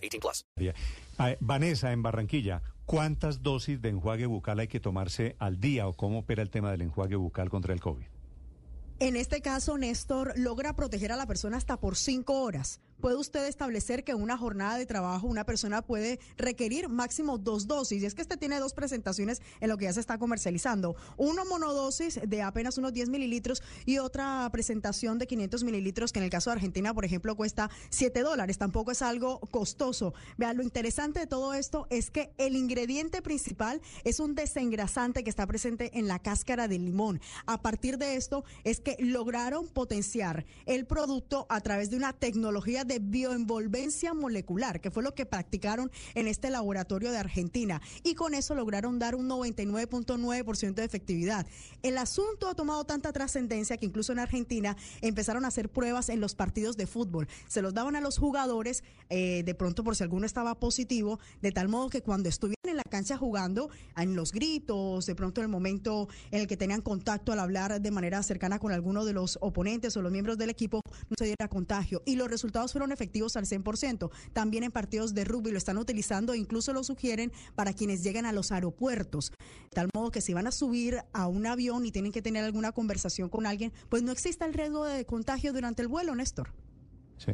18 plus. Vanessa, en Barranquilla, ¿cuántas dosis de enjuague bucal hay que tomarse al día o cómo opera el tema del enjuague bucal contra el COVID? En este caso, Néstor logra proteger a la persona hasta por cinco horas. Puede usted establecer que en una jornada de trabajo una persona puede requerir máximo dos dosis. Y es que este tiene dos presentaciones en lo que ya se está comercializando. Uno monodosis de apenas unos 10 mililitros y otra presentación de 500 mililitros que en el caso de Argentina, por ejemplo, cuesta 7 dólares. Tampoco es algo costoso. Vean, lo interesante de todo esto es que el ingrediente principal es un desengrasante que está presente en la cáscara del limón. A partir de esto es que lograron potenciar el producto a través de una tecnología de bioenvolvencia molecular, que fue lo que practicaron en este laboratorio de Argentina. Y con eso lograron dar un 99.9% de efectividad. El asunto ha tomado tanta trascendencia que incluso en Argentina empezaron a hacer pruebas en los partidos de fútbol. Se los daban a los jugadores, eh, de pronto por si alguno estaba positivo, de tal modo que cuando estuvieran en la cancha jugando, en los gritos, de pronto en el momento en el que tenían contacto al hablar de manera cercana con alguno de los oponentes o los miembros del equipo, no se diera contagio. Y los resultados fueron efectivos al 100%. También en partidos de rugby lo están utilizando e incluso lo sugieren para quienes llegan a los aeropuertos. De tal modo que si van a subir a un avión y tienen que tener alguna conversación con alguien, pues no exista el riesgo de contagio durante el vuelo, Néstor. Sí.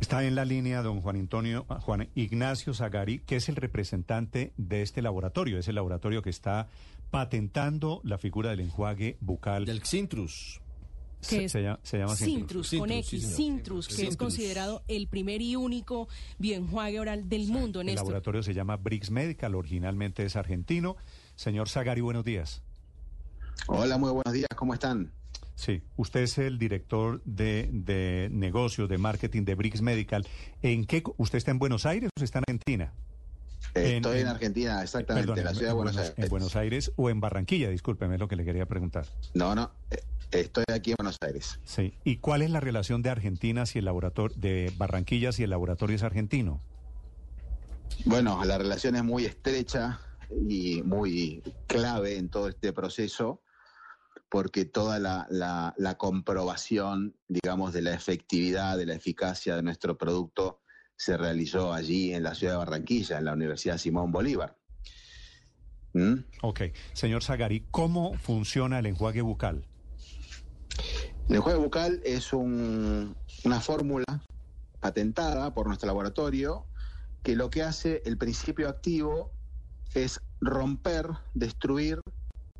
Está en la línea don Juan Antonio, Juan Ignacio Zagari, que es el representante de este laboratorio. Es el laboratorio que está patentando la figura del enjuague bucal. Del Xintrus. Se, que es se llama, se llama Sintrus, con Sintrus, X. Sintrus, que es considerado el primer y único bioenjuague oral del mundo, El Néstor. laboratorio se llama Briggs Medical, originalmente es argentino. Señor Zagari, buenos días. Hola, muy buenos días, ¿cómo están? Sí, usted es el director de, de negocios, de marketing de Briggs Medical. ¿En qué, ¿Usted está en Buenos Aires o está en Argentina? En- Estoy en, en- Argentina, exactamente, Perdón, en la ciudad de en Buenos, Buenos- Aires. En Buenos Aires o en Barranquilla, discúlpeme es lo que le quería preguntar. No, no, eh, estoy aquí en Buenos Aires. Sí. ¿Y cuál es la relación de Argentina si el laboratorio, de Barranquilla si el laboratorio es argentino? Bueno, la relación es muy estrecha y muy clave en todo este proceso porque toda la, la- la comprobación, digamos, de la efectividad, de la eficacia de nuestro producto se realizó allí en la ciudad de Barranquilla, en la Universidad Simón Bolívar. ¿Mm? Ok. Señor Zagari, ¿cómo funciona el enjuague bucal? El enjuague bucal es un- una fórmula patentada por nuestro laboratorio que lo que hace el principio activo es romper, destruir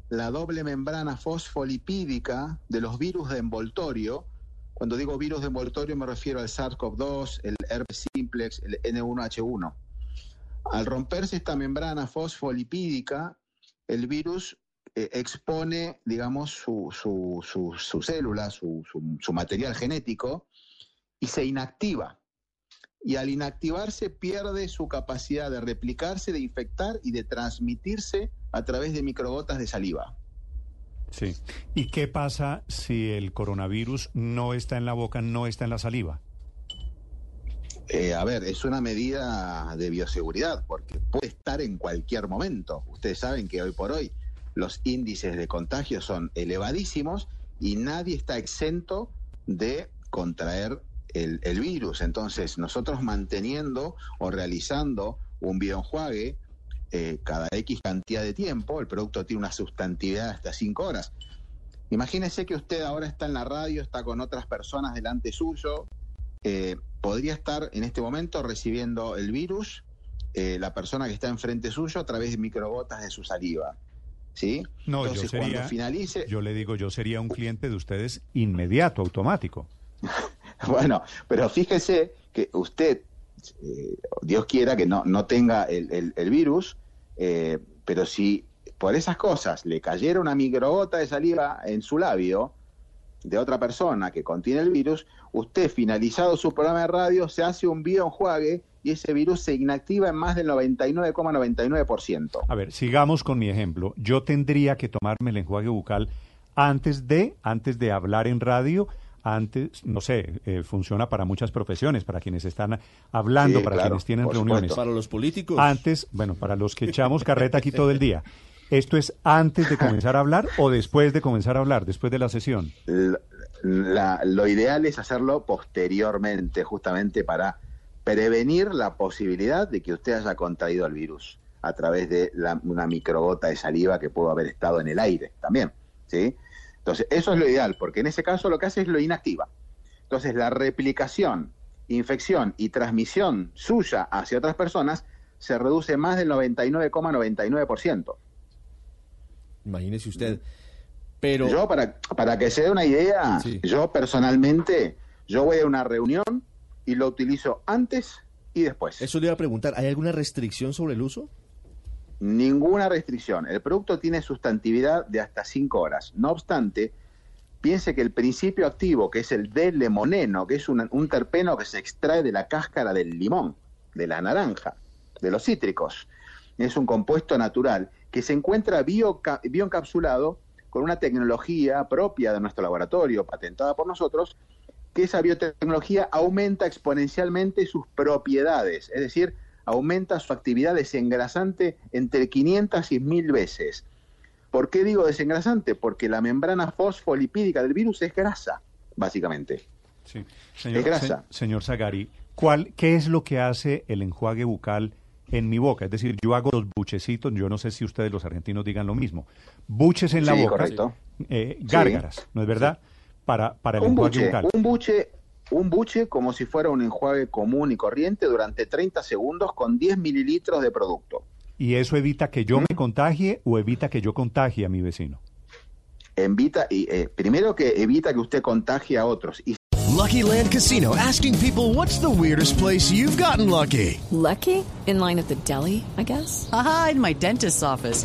la doble membrana fosfolipídica de los virus de envoltorio. Cuando digo virus de envoltorio me refiero al SARS-CoV-2, el herpes simplex, el N1H1. Al romperse esta membrana fosfolipídica, el virus eh, expone, digamos, su, célula, su material genético, y se inactiva. Y al inactivarse pierde su capacidad de replicarse, de infectar y de transmitirse a través de microgotas de saliva. Sí. ¿Y qué pasa si el coronavirus no está en la boca, no está en la saliva? Eh, a ver, es una medida de bioseguridad porque puede estar en cualquier momento. Ustedes saben que hoy por hoy los índices de contagio son elevadísimos y nadie está exento de contraer el, el virus. Entonces, nosotros manteniendo o realizando un bioenjuague eh, cada X cantidad de tiempo, el producto tiene una sustantividad de hasta 5 horas. Imagínese que usted ahora está en la radio, está con otras personas delante suyo, eh, podría estar en este momento recibiendo el virus eh, la persona que está enfrente suyo a través de microgotas de su saliva. ¿Sí? No, Entonces, yo sería, cuando finalice, yo le digo, yo sería un cliente de ustedes inmediato, automático. bueno, pero fíjese que usted, eh, Dios quiera que no, no tenga el, el- el virus, eh, pero si por esas cosas le cayera una microgota de saliva en su labio de otra persona que contiene el virus, usted finalizado su programa de radio se hace un bioenjuague y ese virus se inactiva en más del 99,99%. A ver, sigamos con mi ejemplo. Yo tendría que tomarme el enjuague bucal antes de, antes de hablar en radio, antes, no sé, eh, funciona para muchas profesiones, para quienes están hablando, Sí, para claro, quienes tienen por reuniones. supuesto. Para los políticos. Antes, bueno, para los que echamos carreta aquí todo el día. ¿Esto es antes de comenzar a hablar o después de comenzar a hablar, después de la sesión? La- la- lo ideal es hacerlo posteriormente, justamente para prevenir la posibilidad de que usted haya contraído el virus a través de la- una microgota de saliva que pudo haber estado en el aire también, ¿sí? Entonces, eso es lo ideal, porque en ese caso lo que hace es lo inactiva. Entonces, la replicación, infección y transmisión suya hacia otras personas se reduce más del 99,99%. Imagínese usted. Pero Yo, para, para que se dé una idea, Sí. yo personalmente, yo voy a una reunión y lo utilizo antes y después. eso le iba a preguntar, ¿hay alguna restricción sobre el uso? Ninguna restricción. El producto tiene sustantividad de hasta 5 horas. No obstante, piense que el principio activo, que es el D-lemoneno, que es un, un terpeno que se extrae de la cáscara del limón, de la naranja, de los cítricos, es un compuesto natural que se encuentra bioencapsulado con una tecnología propia de nuestro laboratorio, patentada por nosotros, que esa biotecnología aumenta exponencialmente sus propiedades, es decir, aumenta su actividad desengrasante entre 500 y 1000 veces. ¿Por qué digo desengrasante? Porque la membrana fosfolipídica del virus es grasa, básicamente. Sí. Es grasa. se- señor Zagari, ¿cuál, ¿qué es lo que hace el enjuague bucal en mi boca? Es decir, yo hago los buchecitos, yo no sé si ustedes los argentinos digan lo mismo. Buches en la Sí, boca, correcto. eh, gárgaras, ¿no es verdad? Para, para el Un enjuague buche, bucal. un buche, un buche como si fuera un enjuague común y corriente durante 30 segundos con 10 mililitros de producto. ¿Y eso evita que yo me contagie o evita que yo contagie a mi vecino? Evita, y, eh, primero que evita que usted contagie a otros y Lucky Land Casino asking people what's the weirdest place you've gotten lucky? Lucky? In line at the deli, I guess? Aha, in my dentist's office.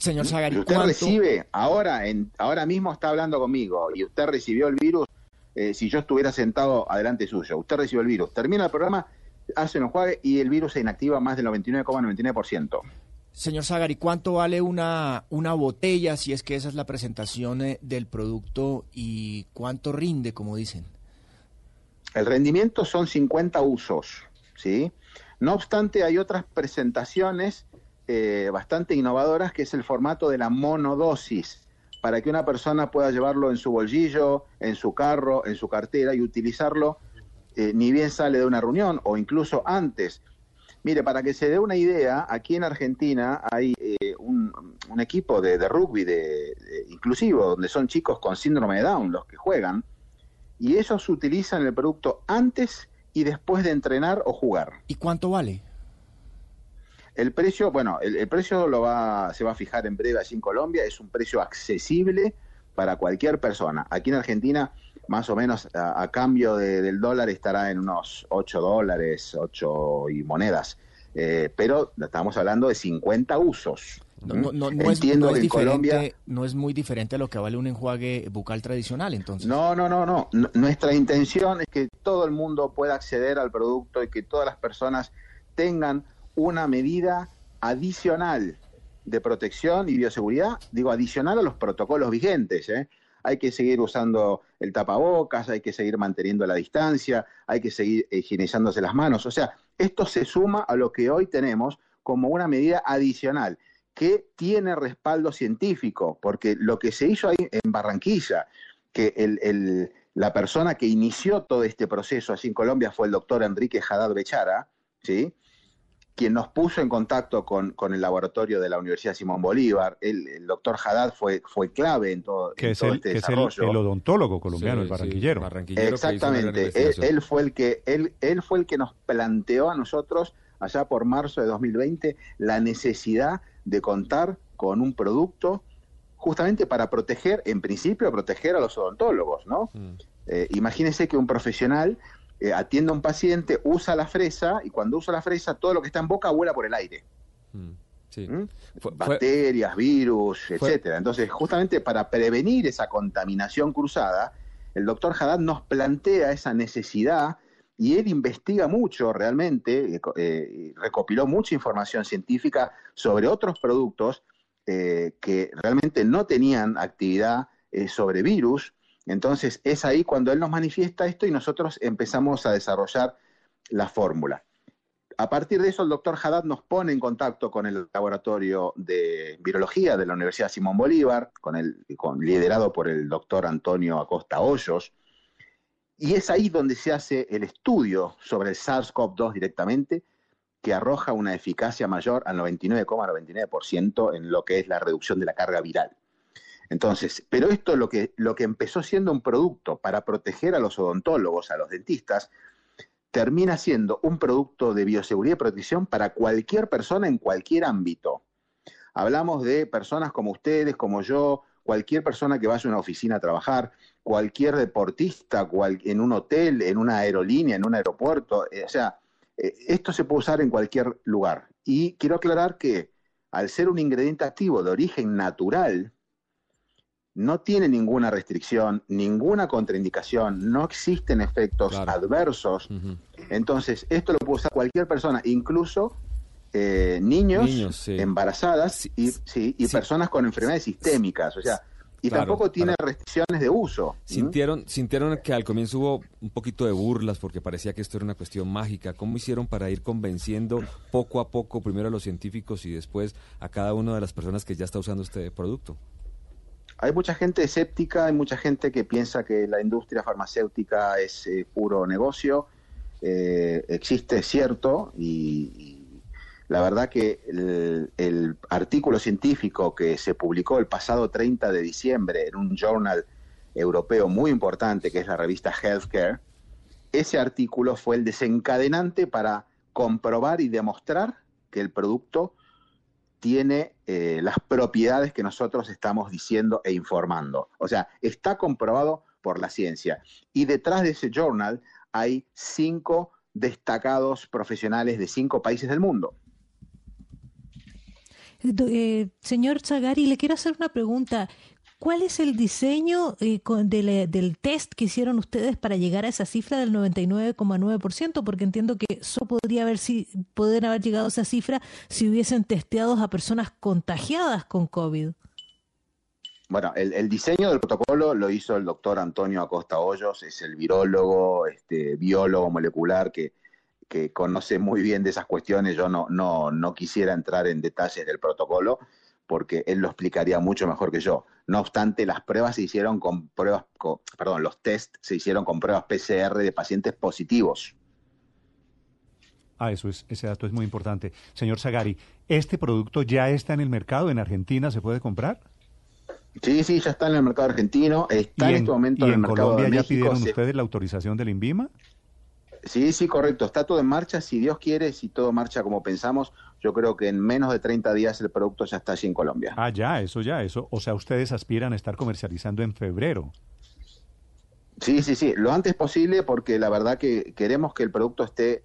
Señor Zagari, Si usted ¿cuánto- recibe, ahora, en, ahora mismo está hablando conmigo y usted recibió el virus, eh, si yo estuviera sentado adelante suyo, usted recibió el virus, termina el programa, hace un enjuague y el virus se inactiva más del 99,99%. Señor Zagari, ¿cuánto vale una, una botella si es que esa es la presentación eh, del producto y cuánto rinde, como dicen? El rendimiento son 50 usos, ¿sí? No obstante, hay otras presentaciones eh, bastante innovadoras, que es el formato de la monodosis, para que una persona pueda llevarlo en su bolsillo, en su carro, en su cartera y utilizarlo eh, ni bien sale de una reunión o incluso antes. Mire, para que se dé una idea, aquí en Argentina hay eh, un, equipo de, de rugby de, de inclusivo, donde son chicos con síndrome de Down los que juegan, y ellos utilizan el producto antes y después de entrenar o jugar. ¿Y cuánto vale? El precio, bueno, el, el precio lo va, se va a fijar en breve allí en Colombia, es un precio accesible para cualquier persona. Aquí en Argentina, más o menos a, a cambio de- del dólar estará en unos 8 dólares, 8 y monedas. Eh, pero estamos hablando de 50 usos. No, no, no, no es, Entiendo no es que diferente, Colombia no es muy diferente a lo que vale un enjuague bucal tradicional, entonces. No, no, no, no. Nuestra intención es que todo el mundo pueda acceder al producto y que todas las personas tengan una medida adicional de protección y bioseguridad, digo, adicional a los protocolos vigentes. ¿eh? Hay que seguir usando el tapabocas, hay que seguir manteniendo la distancia, hay que seguir higienizándose las manos. O sea, esto se suma a lo que hoy tenemos como una medida adicional que tiene respaldo científico, porque lo que se hizo ahí en Barranquilla, que el, la persona que inició todo este proceso allí en Colombia fue el doctor Enrique Haddad Bechara, ¿sí? Quien nos puso en contacto con, con el laboratorio de la Universidad Simón Bolívar. El, el doctor Haddad fue, fue clave en todo, Que en es todo el, este que es el, desarrollo. el odontólogo colombiano, Sí, el sí, barranquillero. barranquillero una gran Exactamente, él, fue el que él, él fue el que nos planteó a nosotros allá por marzo de 2020, la necesidad de contar con un producto justamente para proteger, en principio, proteger a los odontólogos, ¿no? Eh, imagínense que un profesional eh, atiende a un paciente, usa la fresa y cuando usa la fresa todo lo que está en boca vuela por el aire. Sí. ¿Mm? Fue- fue- Bacterias, virus, etcétera. Entonces, justamente para prevenir esa contaminación cruzada, el doctor Haddad nos plantea esa necesidad y él investiga mucho realmente, eh, eh, recopiló mucha información científica sobre otros productos eh, que realmente no tenían actividad eh, sobre virus. Entonces es ahí cuando él nos manifiesta esto y nosotros empezamos a desarrollar la fórmula. A partir de eso, el doctor Haddad nos pone en contacto con el laboratorio de virología de la Universidad Simón Bolívar, con el, liderado por el doctor Antonio Acosta Hoyos, y es ahí donde se hace el estudio sobre el SARS-CoV-2 directamente, que arroja una eficacia mayor al 99,99% en lo que es la reducción de la carga viral. Entonces, pero esto lo que, lo que empezó siendo un producto para proteger a los odontólogos, a los dentistas, termina siendo un producto de bioseguridad y protección para cualquier persona en cualquier ámbito. Hablamos de personas como ustedes, como yo, cualquier persona que vaya a una oficina a trabajar, cualquier deportista, en un hotel, en una aerolínea, en un aeropuerto, eh, o sea, eh, esto se puede usar en cualquier lugar. Y quiero aclarar que al ser un ingrediente activo de origen natural, no tiene ninguna restricción, ninguna contraindicación, no existen efectos adversos. Entonces, esto lo puede usar cualquier persona, incluso eh, niños, Niños, sí. embarazadas y, sí, y personas con enfermedades sistémicas. O sea, y Claro, tampoco tiene claro. restricciones de uso. ¿Mm? Sintieron, sintieron que al comienzo hubo un poquito de burlas porque parecía que esto era una cuestión mágica. ¿Cómo hicieron para ir convenciendo poco a poco, primero a los científicos y después a cada una de las personas que ya está usando este producto? Hay mucha gente escéptica, hay mucha gente que piensa que la industria farmacéutica es eh, puro negocio. Eh, existe, es cierto, y, la verdad que el, el artículo científico que se publicó el pasado 30 de diciembre en un journal europeo muy importante, que es la revista Healthcare, ese artículo fue el desencadenante para comprobar y demostrar que el producto tiene eh, las propiedades que nosotros estamos diciendo e informando. O sea, está comprobado por la ciencia. Y detrás de ese journal hay cinco destacados profesionales de cinco países del mundo. Do- eh, señor Zagari, le quiero hacer una pregunta. ¿Cuál es el diseño eh, del test que hicieron ustedes para llegar a esa cifra del 99,9%? Porque entiendo que eso podría haber si, poder haber llegado a esa cifra si hubiesen testeado a personas contagiadas con COVID. Bueno, el, el diseño del protocolo lo hizo el doctor Antonio Acosta Hoyos, es el virólogo, este, biólogo molecular que, que conoce muy bien de esas cuestiones. Yo no, no, no quisiera entrar en detalles del protocolo porque él lo explicaría mucho mejor que yo. No obstante, las pruebas se hicieron con pruebas, con- perdón, los test se hicieron con pruebas PCR de pacientes positivos. Ah, eso es, ese dato es muy importante. Señor Sagari, ¿este producto ya está en el mercado? ¿En Argentina se puede comprar? Sí, sí, ya está en el mercado argentino, está ¿Y en, en, este momento y en el mercado Colombia de ya México. pidieron se- ustedes la autorización del INVIMA? Sí, sí, correcto. Está todo en marcha. Si Dios quiere, si todo marcha como pensamos, yo creo que en menos de 30 días el producto ya está allí en Colombia. Ah, ya, eso ya, eso. O sea, ustedes aspiran a estar comercializando en febrero. Sí, sí, sí. Lo antes posible porque la verdad que queremos que el producto esté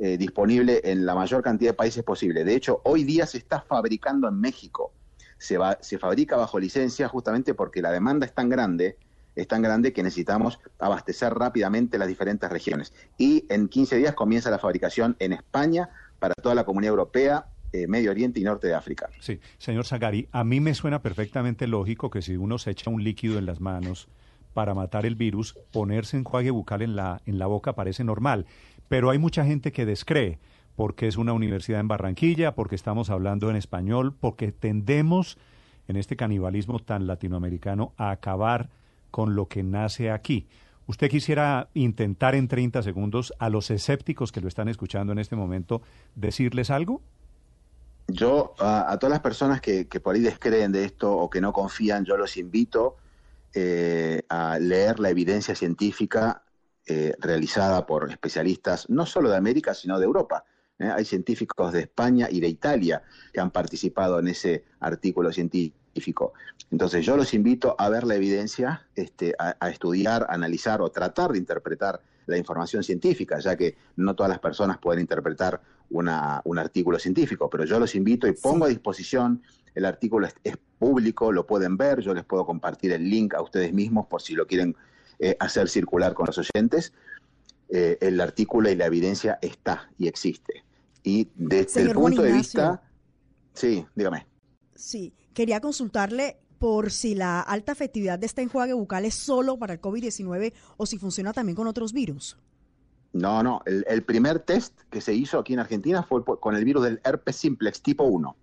eh, disponible en la mayor cantidad de países posible. De hecho, hoy día se está fabricando en México. Se, va, se fabrica bajo licencia justamente porque la demanda es tan grande, es tan grande que necesitamos abastecer rápidamente las diferentes regiones. Y en 15 días comienza la fabricación en España para toda la comunidad europea, eh, Medio Oriente y Norte de África. Sí, señor Sagari, a mí me suena perfectamente lógico que si uno se echa un líquido en las manos para matar el virus, ponerse enjuague bucal en la, en la boca parece normal. Pero hay mucha gente que descree, porque es una universidad en Barranquilla, porque estamos hablando en español, porque tendemos en este canibalismo tan latinoamericano a acabar con lo que nace aquí. ¿Usted quisiera intentar en 30 segundos a los escépticos que lo están escuchando en este momento decirles algo? Yo a, todas las personas que, que por ahí descreen de esto o que no confían, yo los invito eh, a leer la evidencia científica eh, realizada por especialistas no solo de América, sino de Europa. ¿eh? Hay científicos de España y de Italia que han participado en ese artículo científico. Entonces yo los invito a ver la evidencia, este, a, a estudiar, analizar o tratar de interpretar la información científica, ya que no todas las personas pueden interpretar una, un artículo científico, pero yo los invito y pongo a disposición, el artículo es, es, público, lo pueden ver, yo les puedo compartir el link a ustedes mismos por si lo quieren eh, hacer circular con los oyentes. Eh, el artículo y la evidencia está y existe. Y desde Señor el punto de vista... Sí, dígame. Sí, quería consultarle por si la alta efectividad de este enjuague bucal es solo para el COVID-19 o si funciona también con otros virus. No, no, el, primer test que se hizo aquí en Argentina fue con el virus del herpes simplex tipo 1.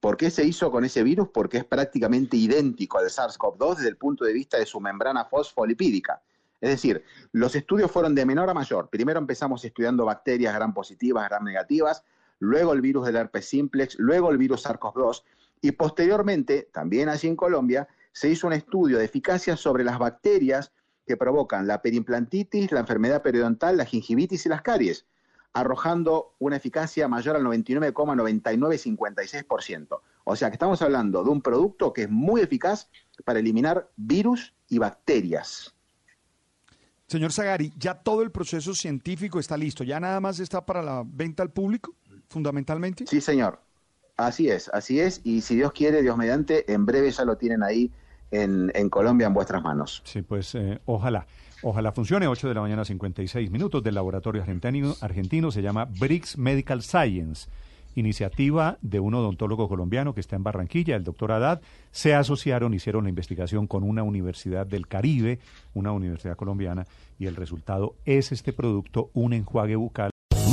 ¿Por qué se hizo con ese virus? Porque es prácticamente idéntico al SARS-CoV-2 desde el punto de vista de su membrana fosfolipídica. Es decir, los estudios fueron de menor a mayor. Primero empezamos estudiando bacterias gram positivas, gram negativas, luego el virus del herpes simplex, luego el virus SARS-CoV-2 y posteriormente, también allí en Colombia, se hizo un estudio de eficacia sobre las bacterias que provocan la perimplantitis, la enfermedad periodontal, la gingivitis y las caries, arrojando una eficacia mayor al 99,9956%. O sea que estamos hablando de un producto que es muy eficaz para eliminar virus y bacterias. Señor Zagari, ya todo el proceso científico está listo, ya nada más está para la venta al público, fundamentalmente. Sí, señor. Así es, así es. Y si Dios quiere, Dios mediante, en breve ya lo tienen ahí en, Colombia en vuestras manos. Sí, pues eh, ojalá. Ojalá funcione. 8 de la mañana, 56 minutos del laboratorio argentino, argentino. Se llama BRICS Medical Science. Iniciativa de un odontólogo colombiano que está en Barranquilla, el doctor Haddad. Se asociaron, hicieron la investigación con una universidad del Caribe, una universidad colombiana, y el resultado es este producto, un enjuague bucal.